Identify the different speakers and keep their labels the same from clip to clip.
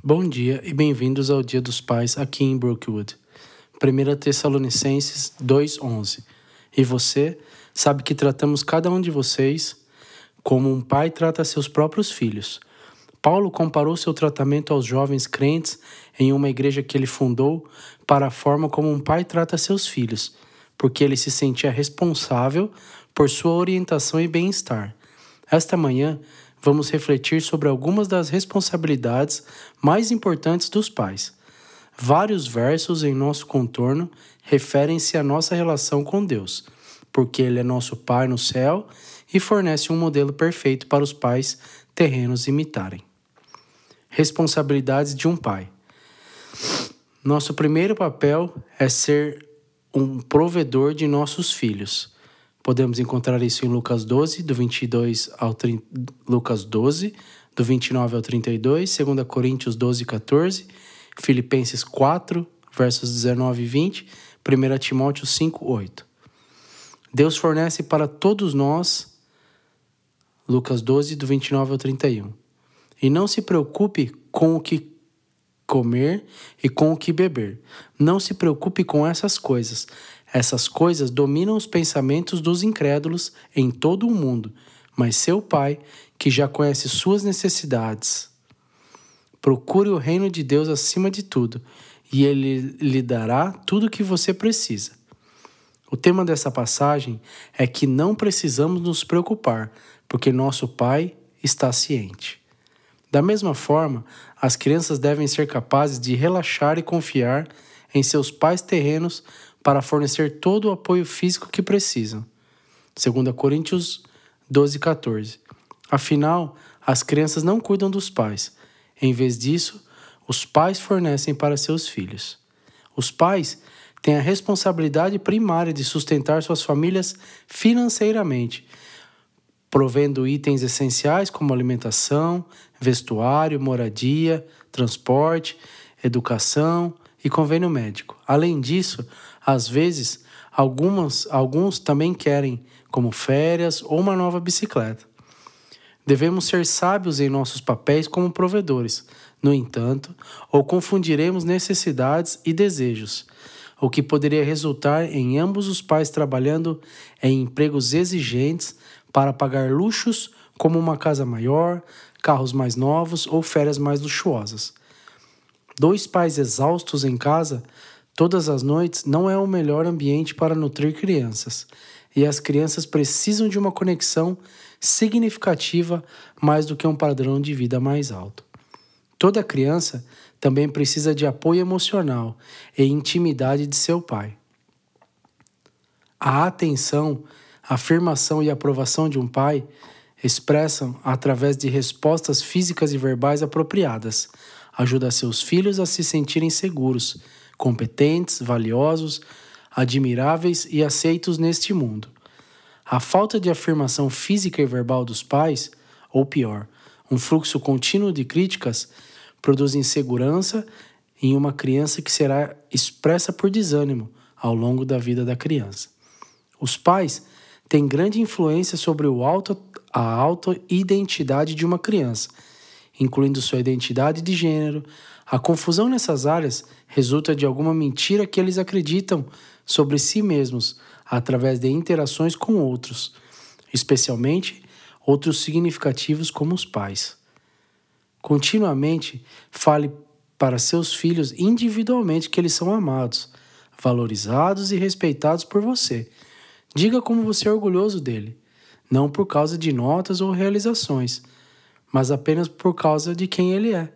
Speaker 1: Bom dia e bem-vindos ao Dia dos Pais aqui em Brookwood. 1 Tessalonicenses 2:11. E você sabe que tratamos cada um de vocês como um pai trata seus próprios filhos. Paulo comparou seu tratamento aos jovens crentes em uma igreja que ele fundou para a forma como um pai trata seus filhos, porque ele se sentia responsável por sua orientação e bem-estar. Esta manhã, vamos refletir sobre algumas das responsabilidades mais importantes dos pais. Vários versos em nosso contorno referem-se à nossa relação com Deus, porque Ele é nosso Pai no céu e fornece um modelo perfeito para os pais terrenos imitarem. Responsabilidades de um pai. Nosso primeiro papel é ser um provedor de nossos filhos. Podemos encontrar isso em Lucas 12, do 22 ao 30, Lucas 12, do 29 ao 32, 2 Coríntios 12, 14, Filipenses 4, versos 19 e 20, 1 Timóteo 5, 8. Deus fornece para todos nós, Lucas 12, do 29 ao 31. E não se preocupe com o que comer e com o que beber. Não se preocupe com essas coisas. Essas coisas dominam os pensamentos dos incrédulos em todo o mundo, mas seu Pai, que já conhece suas necessidades, procure o reino de Deus acima de tudo, e ele lhe dará tudo o que você precisa. O tema dessa passagem é que não precisamos nos preocupar, porque nosso Pai está ciente. Da mesma forma, as crianças devem ser capazes de relaxar e confiar em seus pais terrenos para fornecer todo o apoio físico que precisam. 2 Coríntios 12, 14. Afinal, as crianças não cuidam dos pais. Em vez disso, os pais fornecem para seus filhos. Os pais têm a responsabilidade primária de sustentar suas famílias financeiramente, provendo itens essenciais como alimentação, vestuário, moradia, transporte, educação e convênio médico. Além disso, às vezes, algumas, alguns também querem, como férias ou uma nova bicicleta. Devemos ser sábios em nossos papéis como provedores. No entanto, ou confundiremos necessidades e desejos, o que poderia resultar em ambos os pais trabalhando em empregos exigentes para pagar luxos como uma casa maior, carros mais novos ou férias mais luxuosas. Dois pais exaustos em casa Todas as noites não é o melhor ambiente para nutrir crianças, e as crianças precisam de uma conexão significativa mais do que um padrão de vida mais alto. Toda criança também precisa de apoio emocional e intimidade de seu pai. A atenção, afirmação e aprovação de um pai expressam através de respostas físicas e verbais apropriadas, ajuda seus filhos a se sentirem seguros competentes, valiosos, admiráveis e aceitos neste mundo. A falta de afirmação física e verbal dos pais, ou pior, um fluxo contínuo de críticas, produz insegurança em uma criança que será expressa por desânimo ao longo da vida da criança. Os pais têm grande influência sobre o auto, a auto-identidade de uma criança, incluindo sua identidade de gênero, a confusão nessas áreas resulta de alguma mentira que eles acreditam sobre si mesmos através de interações com outros, especialmente outros significativos como os pais. Continuamente fale para seus filhos individualmente que eles são amados, valorizados e respeitados por você. Diga como você é orgulhoso dele, não por causa de notas ou realizações, mas apenas por causa de quem ele é.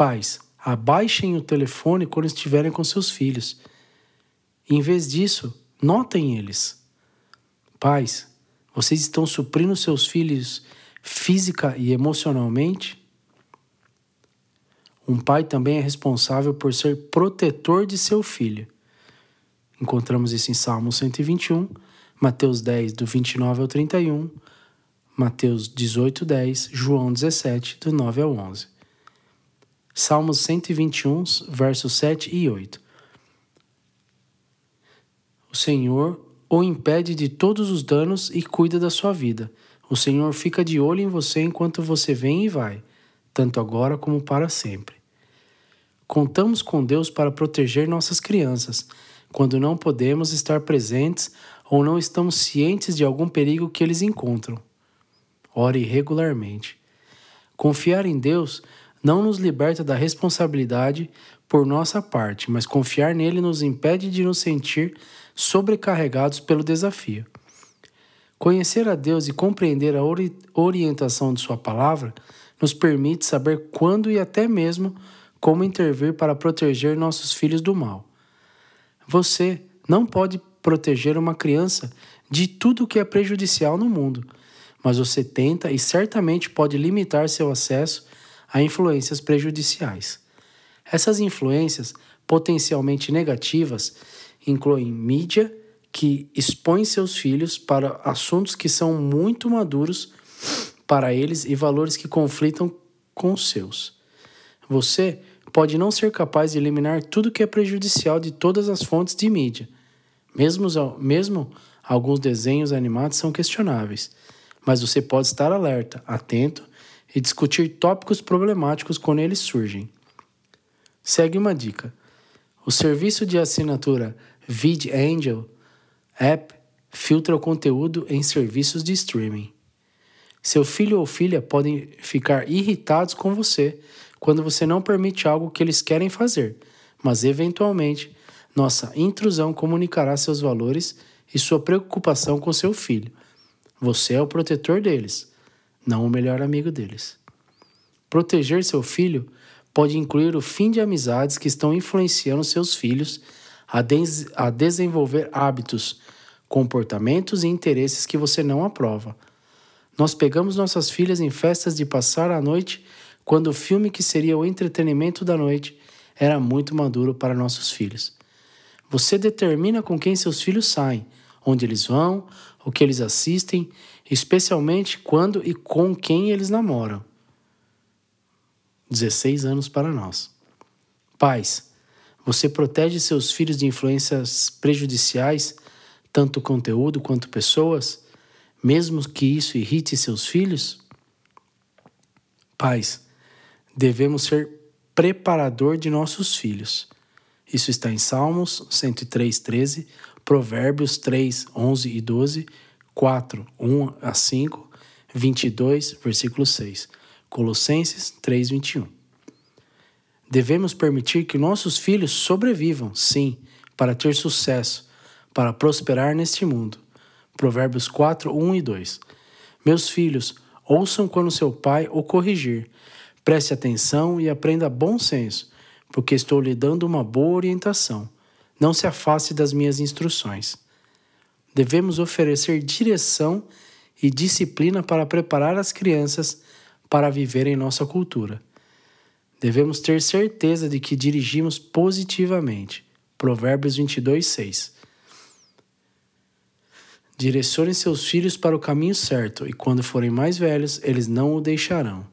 Speaker 1: Pais, abaixem o telefone quando estiverem com seus filhos. Em vez disso, notem eles. Pais, vocês estão suprindo seus filhos física e emocionalmente? Um pai também é responsável por ser protetor de seu filho. Encontramos isso em Salmo 121, Mateus 10, do 29 ao 31, Mateus 18, 10, João 17, do 9 ao 11. Salmos 121, versos 7 e 8. O Senhor o impede de todos os danos e cuida da sua vida. O Senhor fica de olho em você enquanto você vem e vai. tanto agora como para sempre. Contamos com Deus para proteger nossas crianças quando não podemos estar presentes ou não estamos cientes de algum perigo que eles encontram. Ore regularmente. Confiar em Deus não nos liberta da responsabilidade por nossa parte, mas confiar nele nos impede de nos sentir sobrecarregados pelo desafio. Conhecer a Deus e compreender a ori orientação de Sua palavra nos permite saber quando e até mesmo como intervir para proteger nossos filhos do mal. Você não pode proteger uma criança de tudo que é prejudicial no mundo, mas você tenta e certamente pode limitar seu acesso a influências prejudiciais. Essas influências potencialmente negativas incluem mídia, que expõe seus filhos para assuntos que são muito maduros para eles e valores que conflitam com os seus. Você pode não ser capaz de eliminar tudo que é prejudicial de todas as fontes de mídia. Mesmo, mesmo alguns desenhos animados são questionáveis, mas você pode estar alerta, atento e discutir tópicos problemáticos quando eles surgem. Segue uma dica. O serviço de assinatura VidAngel App filtra o conteúdo em serviços de streaming. Seu filho ou filha podem ficar irritados com você quando você não permite algo que eles querem fazer, mas eventualmente nossa intrusão comunicará seus valores e sua preocupação com seu filho. Você é o protetor deles, não o melhor amigo deles. Proteger seu filho pode incluir o fim de amizades que estão influenciando seus filhos a, des a desenvolver hábitos comportamentos e interesses que você não aprova. Nós pegamos nossas filhas em festas de passar a noite quando o filme que seria o entretenimento da noite era muito maduro para nossos filhos. Você determina com quem seus filhos saem, onde eles vão, o que eles assistem, especialmente quando e com quem eles namoram. 16 anos para nós. Pais, você protege seus filhos de influências prejudiciais tanto conteúdo quanto pessoas, mesmo que isso irrite seus filhos? Pais, devemos ser preparador de nossos filhos. Isso está em Salmos 103, 13, Provérbios 3, 11 e 12, 4, 1 a 5, 22, versículo 6, Colossenses 3, 21. Devemos permitir que nossos filhos sobrevivam, sim, para ter sucesso, para prosperar neste mundo. Provérbios 4, 1 e 2. Meus filhos, ouçam quando seu pai o corrigir. Preste atenção e aprenda bom senso, porque estou lhe dando uma boa orientação. Não se afaste das minhas instruções. Devemos oferecer direção e disciplina para preparar as crianças para viver em nossa cultura. Devemos ter certeza de que dirigimos positivamente. Provérbios 22, 6. Direcione seus filhos para o caminho certo, e quando forem mais velhos, eles não o deixarão.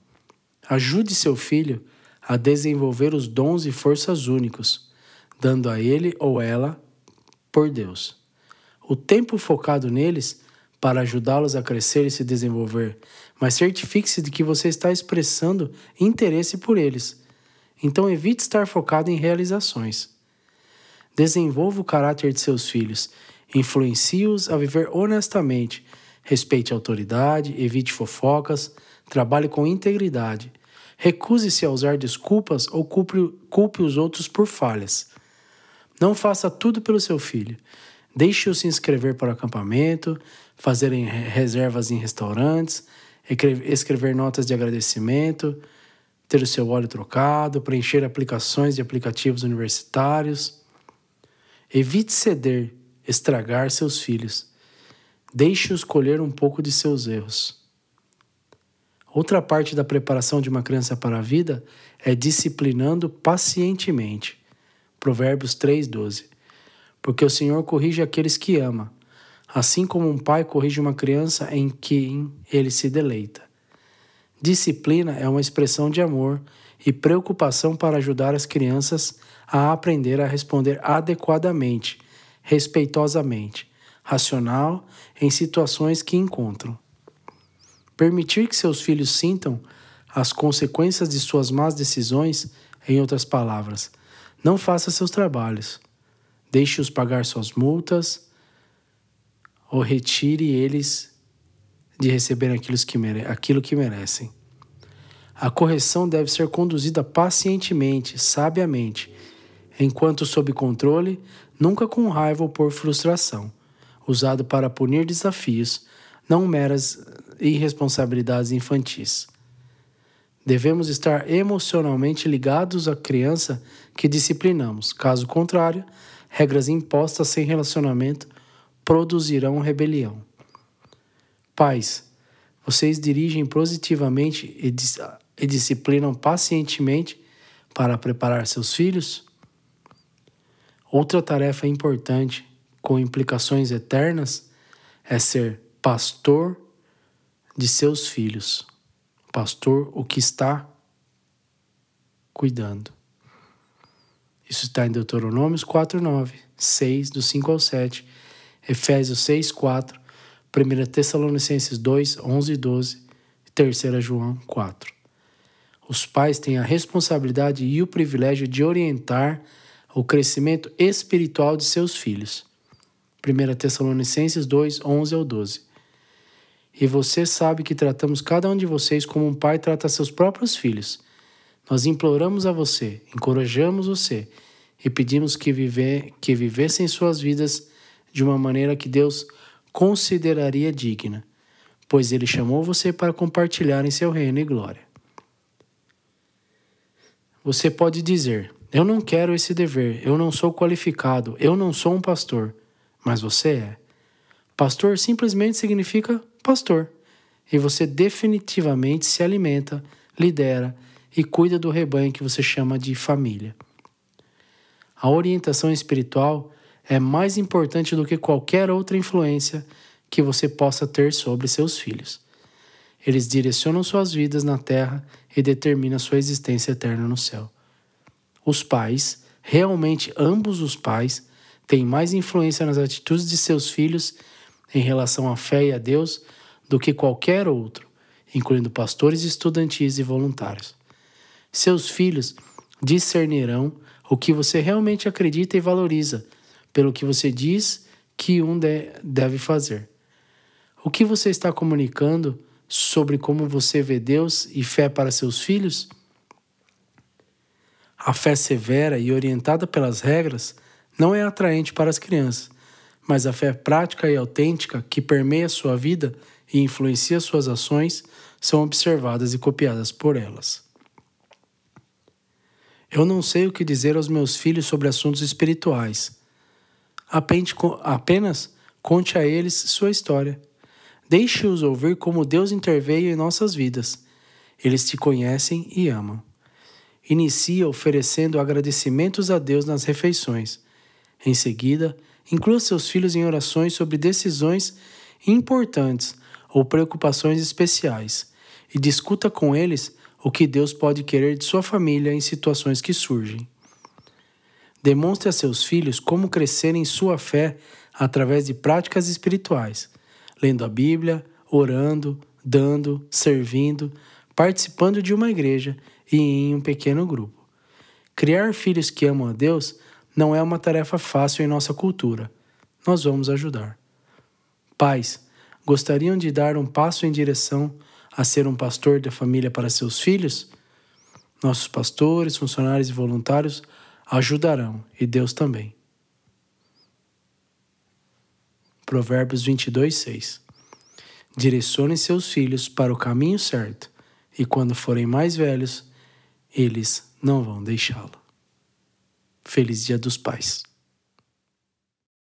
Speaker 1: Ajude seu filho a desenvolver os dons e forças únicos, dando a ele ou ela por Deus. O tempo focado neles para ajudá-los a crescer e se desenvolver, mas certifique-se de que você está expressando interesse por eles. Então evite estar focado em realizações. Desenvolva o caráter de seus filhos Influencie-os a viver honestamente. Respeite a autoridade, evite fofocas, trabalhe com integridade. Recuse-se a usar desculpas ou culpe, culpe os outros por falhas. Não faça tudo pelo seu filho. Deixe-o se inscrever para o acampamento, fazer reservas em restaurantes, escrever notas de agradecimento, ter o seu óleo trocado, preencher aplicações de aplicativos universitários. Evite ceder estragar seus filhos. Deixe-os colher um pouco de seus erros. Outra parte da preparação de uma criança para a vida é disciplinando pacientemente. Provérbios 3:12. Porque o Senhor corrige aqueles que ama, assim como um pai corrige uma criança em quem ele se deleita. Disciplina é uma expressão de amor e preocupação para ajudar as crianças a aprender a responder adequadamente respeitosamente, racional em situações que encontram. Permitir que seus filhos sintam as consequências de suas más decisões, em outras palavras, não faça seus trabalhos. Deixe-os pagar suas multas ou retire eles de receber aquilo que, mere aquilo que merecem. A correção deve ser conduzida pacientemente, sabiamente, enquanto sob controle, nunca com raiva ou por frustração, usado para punir desafios, não meras irresponsabilidades infantis. Devemos estar emocionalmente ligados à criança que disciplinamos. Caso contrário, regras impostas sem relacionamento produzirão rebelião. Pais, vocês dirigem positivamente e, dis e disciplinam pacientemente para preparar seus filhos? Outra tarefa importante, com implicações eternas, é ser pastor de seus filhos. Pastor, o que está cuidando. Isso está em Deuteronômios 4, 9, 6, do 5 ao 7, Efésios 6, 4, 1 Tessalonicenses 2, 11 e 12, e 3 João 4. Os pais têm a responsabilidade e o privilégio de orientar o crescimento espiritual de seus filhos. 1 Tessalonicenses 2, 11 ao 12. E você sabe que tratamos cada um de vocês como um pai trata seus próprios filhos. Nós imploramos a você, encorajamos você e pedimos que, viver, que vivessem suas vidas de uma maneira que Deus consideraria digna, pois Ele chamou você para compartilhar em seu reino e glória. Você pode dizer: eu não quero esse dever, eu não sou qualificado, eu não sou um pastor. Mas você é. Pastor simplesmente significa pastor. E você definitivamente se alimenta, lidera e cuida do rebanho que você chama de família. A orientação espiritual é mais importante do que qualquer outra influência que você possa ter sobre seus filhos. Eles direcionam suas vidas na terra e determinam sua existência eterna no céu os pais, realmente ambos os pais, têm mais influência nas atitudes de seus filhos em relação à fé e a Deus do que qualquer outro, incluindo pastores estudantis e voluntários. Seus filhos discernirão o que você realmente acredita e valoriza pelo que você diz que um deve fazer. O que você está comunicando sobre como você vê Deus e fé para seus filhos? A fé severa e orientada pelas regras não é atraente para as crianças, mas a fé prática e autêntica que permeia sua vida e influencia suas ações são observadas e copiadas por elas. Eu não sei o que dizer aos meus filhos sobre assuntos espirituais. Apenas conte a eles sua história. Deixe-os ouvir como Deus interveio em nossas vidas. Eles te conhecem e amam. Inicia oferecendo agradecimentos a Deus nas refeições. Em seguida, inclua seus filhos em orações sobre decisões importantes ou preocupações especiais e discuta com eles o que Deus pode querer de sua família em situações que surgem. Demonstre a seus filhos como crescer em sua fé através de práticas espirituais, lendo a Bíblia, orando, dando, servindo, participando de uma igreja e em um pequeno grupo. Criar filhos que amam a Deus não é uma tarefa fácil em nossa cultura. Nós vamos ajudar. Pais, gostariam de dar um passo em direção a ser um pastor da família para seus filhos? Nossos pastores, funcionários e voluntários ajudarão, e Deus também. Provérbios 22, 6 Direcione seus filhos para o caminho certo, e quando forem mais velhos, eles não vão deixá-lo. Feliz Dia dos Pais.